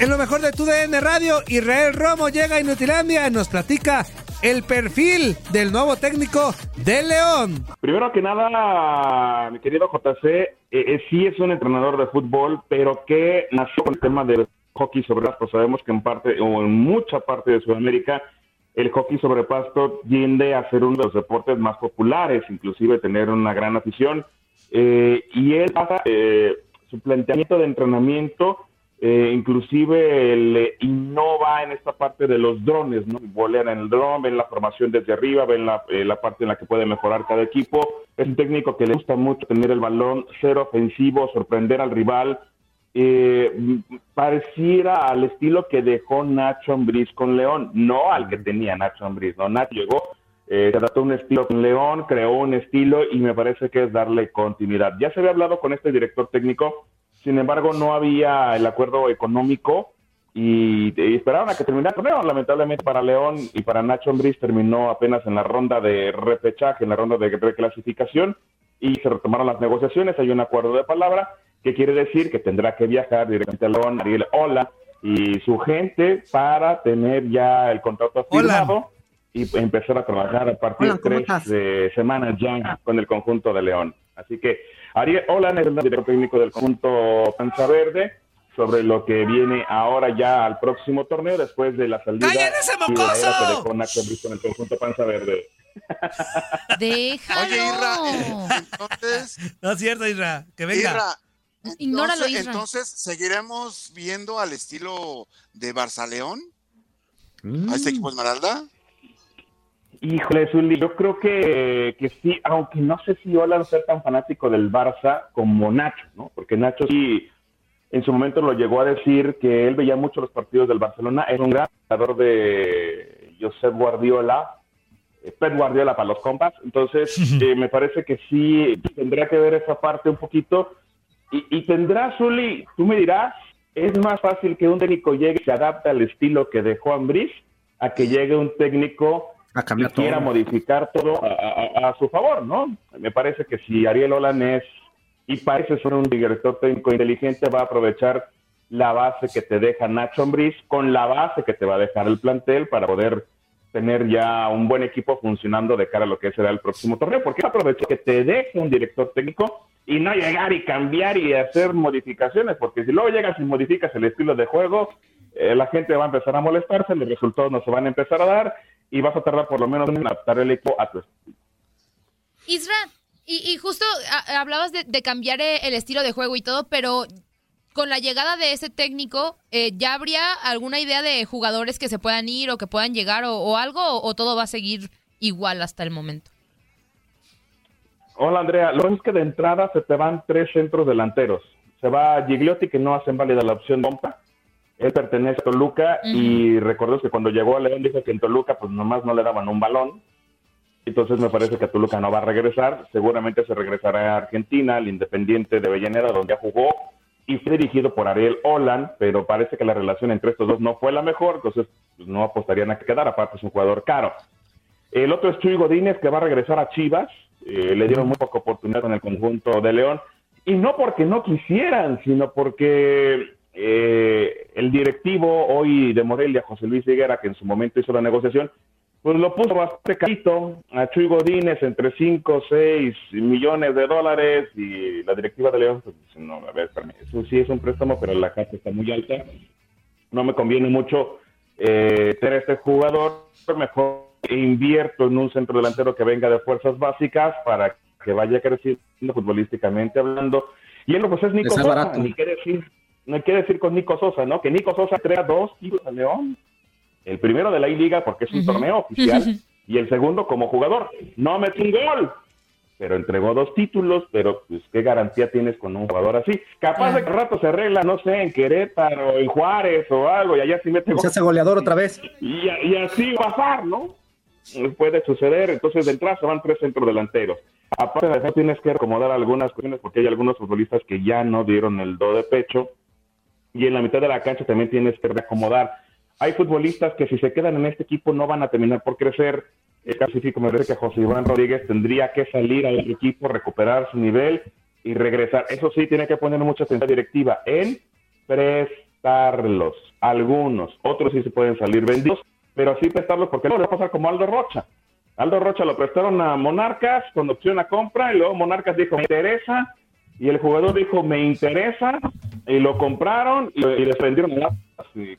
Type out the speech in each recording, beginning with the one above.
En lo mejor de tu DN Radio, Israel Romo llega a Inutilandia y nos platica el perfil del nuevo técnico de León. Primero que nada, mi querido JC, eh, eh, sí es un entrenador de fútbol, pero que nació con el tema del hockey sobre pasto. Sabemos que en parte o en mucha parte de Sudamérica el hockey sobre pasto tiende a ser uno de los deportes más populares, inclusive tener una gran afición. Eh, y él pasa eh, su planteamiento de entrenamiento, eh, inclusive le innova en esta parte de los drones, ¿no? Volean en el dron, ven la formación desde arriba, ven la, eh, la parte en la que puede mejorar cada equipo. Es un técnico que le gusta mucho tener el balón, ser ofensivo, sorprender al rival. Eh, pareciera al estilo que dejó Nacho Ambriz con León, no al que tenía Nacho Ambriz, ¿no? Nacho llegó eh, se adaptó un estilo con León, creó un estilo y me parece que es darle continuidad. Ya se había hablado con este director técnico, sin embargo no había el acuerdo económico y, y esperaron a que terminara el torneo. Lamentablemente para León y para Nacho Ambriz terminó apenas en la ronda de repechaje, en la ronda de reclasificación y se retomaron las negociaciones. Hay un acuerdo de palabra que quiere decir que tendrá que viajar directamente a León, Ariel Ola y su gente para tener ya el contrato firmado y empezar a trabajar a partir Hola, de ¿cómo tres de semanas ya con el conjunto de León. Así que Ariel Olan es el director técnico del conjunto Panza Verde sobre lo que viene ahora ya al próximo torneo después de la salida ¡Cállen ese y de la era que mocoso! con el conjunto Panza Verde. Déjalo. Oye, Irra, entonces, No es cierto, Isra. Que venga. Irra, Ignóralo, entonces, Isra. entonces, ¿seguiremos viendo al estilo de Barça León? Mm. ¿A este equipo Esmeralda? Híjole, Zuli, yo creo que, que sí, aunque no sé si Olan sea tan fanático del Barça como Nacho, ¿no? Porque Nacho sí, en su momento lo llegó a decir que él veía mucho los partidos del Barcelona, es un gran jugador de Josep Guardiola, eh, Pep Guardiola para los compas, entonces eh, me parece que sí tendrá que ver esa parte un poquito. Y, y tendrá, Zuli, tú me dirás, es más fácil que un técnico llegue y se adapte al estilo que dejó Ambriz a que llegue un técnico A cambiar quiera todo. modificar todo a, a- a su favor, ¿no? Me parece que si Ariel Olan es y parece ser un director técnico inteligente, va a aprovechar la base que te deja Nacho Ambriz con la base que te va a dejar el plantel para poder tener ya un buen equipo funcionando de cara a lo que será el próximo torneo, porque aprovecho que te deje un director técnico y no llegar y cambiar y hacer modificaciones, porque si luego llegas y modificas el estilo de juego, eh, la gente va a empezar a molestarse, los resultados no se van a empezar a dar y vas a tardar por lo menos en adaptar el equipo a tu estilo. Isra, y, y justo a- hablabas de, de cambiar eh, el estilo de juego y todo, pero con la llegada de ese técnico, eh, ¿ya habría alguna idea de jugadores que se puedan ir o que puedan llegar o, o algo? O, o todo va a seguir igual hasta el momento? Hola Andrea, lo que es que de entrada se te van tres centros delanteros. Se va Gigliotti que no hacen válida la opción Bompa. Él pertenece a Toluca y recordemos que cuando llegó a León dijo que en Toluca pues nomás no le daban un balón. Entonces me parece que Toluca no va a regresar. Seguramente se regresará a Argentina, al Independiente de Avellaneda, donde ya jugó y fue dirigido por Ariel Holland, pero parece que la relación entre estos dos no fue la mejor, entonces pues, no apostarían a que quedara, aparte es un jugador caro. El otro es Chuy Godínez, que va a regresar a Chivas, eh, le dieron muy poca oportunidad con el conjunto de León, y no porque no quisieran, sino porque eh, el directivo hoy de Morelia, José Luis Higuera, que en su momento hizo la negociación, pues lo puso bastante carito a Chuy Godínez entre 5 o 6 millones de dólares y la directiva de León, pues dice, no, a ver, eso sí es un préstamo, pero la casa está muy alta, no me conviene mucho eh, tener este jugador, mejor invierto en un centro delantero que venga de fuerzas básicas para que vaya creciendo futbolísticamente hablando. Y él pues es Nico ni qué decir, no hay que decir con Nico Sosa, ¿no? Que Nico Sosa crea dos títulos a León. El primero de la I-Liga porque es un torneo oficial y el segundo como jugador. No metió un gol, pero entregó dos títulos, pero pues qué garantía tienes con un jugador así. Capaz de que al rato se arregla, no sé, en Querétaro, en Juárez o algo, y allá sí mete Se gol. hace goleador otra vez. Y, así va a pasar, ¿no? Puede suceder, entonces de entrada se van tres centros delanteros. Aparte de eso, tienes que acomodar algunas cuestiones porque hay algunos futbolistas que ya no dieron el do de pecho y en la mitad de la cancha también tienes que reacomodar. Hay futbolistas que si se quedan en este equipo no van a terminar por crecer. Es casi sí, como parece que José Iván Rodríguez tendría que salir al equipo, recuperar su nivel y regresar. Eso sí, tiene que poner mucha atención directiva en prestarlos. Algunos, otros sí se pueden salir vendidos, pero así prestarlos porque no le va a pasar como Aldo Rocha. Aldo Rocha lo prestaron a Monarcas con opción a compra y luego Monarcas dijo, me interesa, y el jugador dijo, me interesa, y lo compraron y, y les vendieron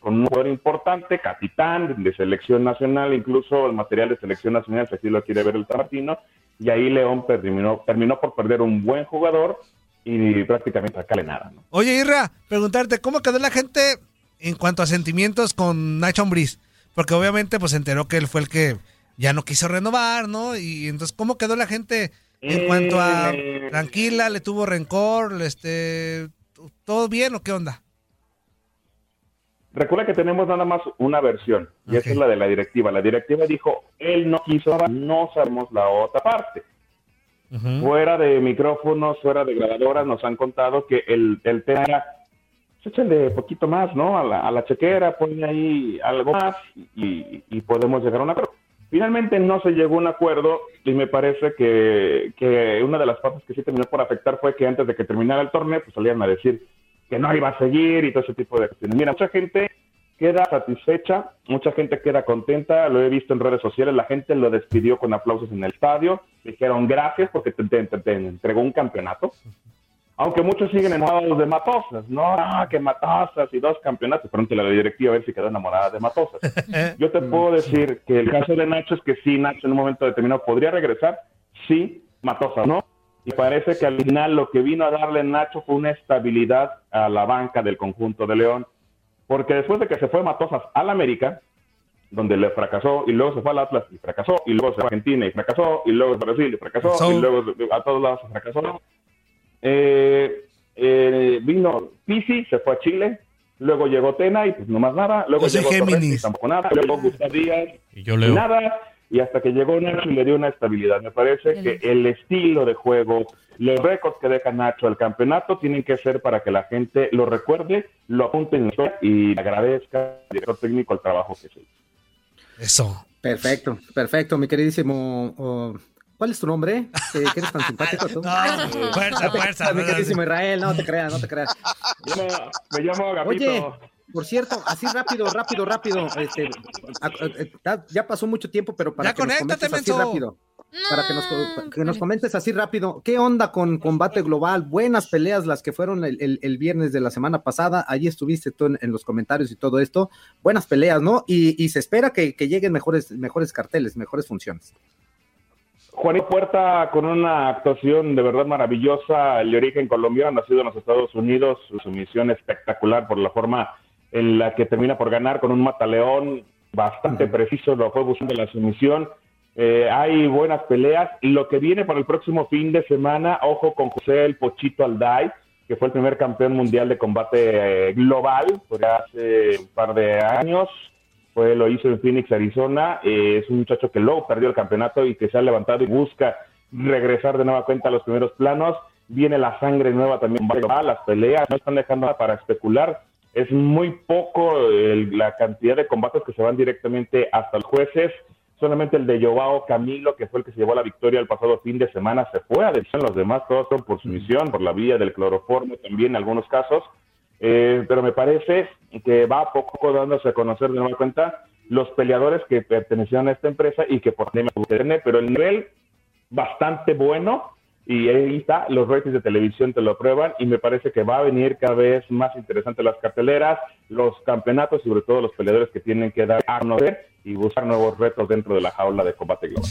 con un jugador importante, capitán de selección nacional, incluso el material de selección nacional, si así lo quiere ver el Tamartino, y ahí León terminó, terminó por perder un buen jugador y prácticamente sacarle nada. ¿no? Oye, Irra, preguntarte, ¿cómo quedó la gente en cuanto a sentimientos con Nacho Ambriz? Porque obviamente pues se enteró que él fue el que ya no quiso renovar, ¿no? Y entonces, ¿cómo quedó la gente en cuanto a Eh. tranquila, le tuvo rencor, este, todo bien o qué onda? Recuerda que tenemos nada más una versión, y esa es la de la directiva. La directiva dijo, él no quiso, no sabemos la otra parte. Fuera de micrófonos, fuera de grabadoras, nos han contado que el, el tema era, pues, échale poquito más, ¿no? A la, a la chequera, ponle ahí algo más y, y podemos llegar a un acuerdo. Finalmente no se llegó a un acuerdo y me parece que, que una de las partes que sí terminó por afectar fue que antes de que terminara el torneo, pues salían a decir que no iba a seguir y todo ese tipo de cuestiones. Mira, mucha gente queda satisfecha, mucha gente queda contenta, lo he visto en redes sociales, la gente lo despidió con aplausos en el estadio, dijeron gracias porque te, te- entregó un campeonato. Aunque muchos siguen enamorados de Matosas, no, no, que Matosas y dos campeonatos, pronto la directiva a ver si quedó enamorada de Matosas. Yo te puedo decir que el caso de Nacho es que sí, Nacho en un momento determinado podría regresar, sí, Matosas no. Y parece que al final lo que vino a darle Nacho fue una estabilidad a la banca del conjunto de León, porque después de que se fue Matosas al América, donde le fracasó, y luego se fue al Atlas y fracasó, y luego se fue a Argentina y fracasó, y luego a Brasil y fracasó, Fracasó. y luego a todos lados se fracasó. Eh, eh, vino Pisi, se fue a Chile, luego llegó Tena y pues no más nada, luego llegó Torres Géminis. y tampoco nada, luego Gustavo Díaz Y yo y leo. nada, y hasta que llegó Nacho y le dio una estabilidad. Me parece que el estilo de juego, los récords que deja Nacho al campeonato tienen que ser para que la gente lo recuerde, lo apunte en historia y agradezca al director técnico el trabajo que se hizo. Eso. Perfecto, perfecto, mi queridísimo. oh, ¿Cuál es tu nombre? Eh, ¿Que eres tan simpático tú? No, fuerza, fuerza. Mi queridísimo Israel, no te creas, no te creas. Yo me, me llamo Agapito. Oye, por cierto, así rápido, rápido, rápido. Este, a- a- a- ya pasó mucho tiempo, pero para Ya que nos conéctate, comentes así rápido. Para que nos, que nos comentes así rápido, ¿qué onda con combate global? Buenas peleas las que fueron el, el- el viernes de la semana pasada. Allí estuviste tú en, en los comentarios y todo esto. Buenas peleas, ¿no? Y, y se espera que, que lleguen mejores, mejores carteles, mejores funciones. Juanito Puerta con una actuación de verdad maravillosa, el de origen colombiano, nacido en los Estados Unidos, su sumisión espectacular por la forma en la que termina por ganar con un mataleón bastante preciso, lo fue buscando la sumisión Eh, hay buenas peleas. Lo que viene para el próximo fin de semana, ojo con José el Pochito Alday, que fue el primer campeón mundial de combate eh, global, por hace un par de años. Fue, lo hizo en Phoenix, Arizona. Eh, es un muchacho que luego perdió el campeonato y que se ha levantado y busca regresar de nueva cuenta a los primeros planos. Viene la sangre nueva también. Las peleas no están dejando nada para especular. Es muy poco el- la cantidad de combates que se van directamente hasta los jueces. Solamente el de Joao Camilo, que fue el que se llevó la victoria el pasado fin de semana, se fue a decisión. Los demás todos son por sumisión, por la vía del cloroformo también en algunos casos. Eh, pero me parece que va poco a poco dándose a conocer de nueva cuenta los peleadores que pertenecían a esta empresa y que por tiene, pero el nivel bastante bueno y ahí está, los ratings de televisión te lo prueban y me parece que va a venir cada vez más interesante las carteleras, los campeonatos y sobre todo los peleadores que tienen que dar a conocer y buscar nuevos retos dentro de la jaula de combate global.